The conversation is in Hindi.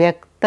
व्यक्त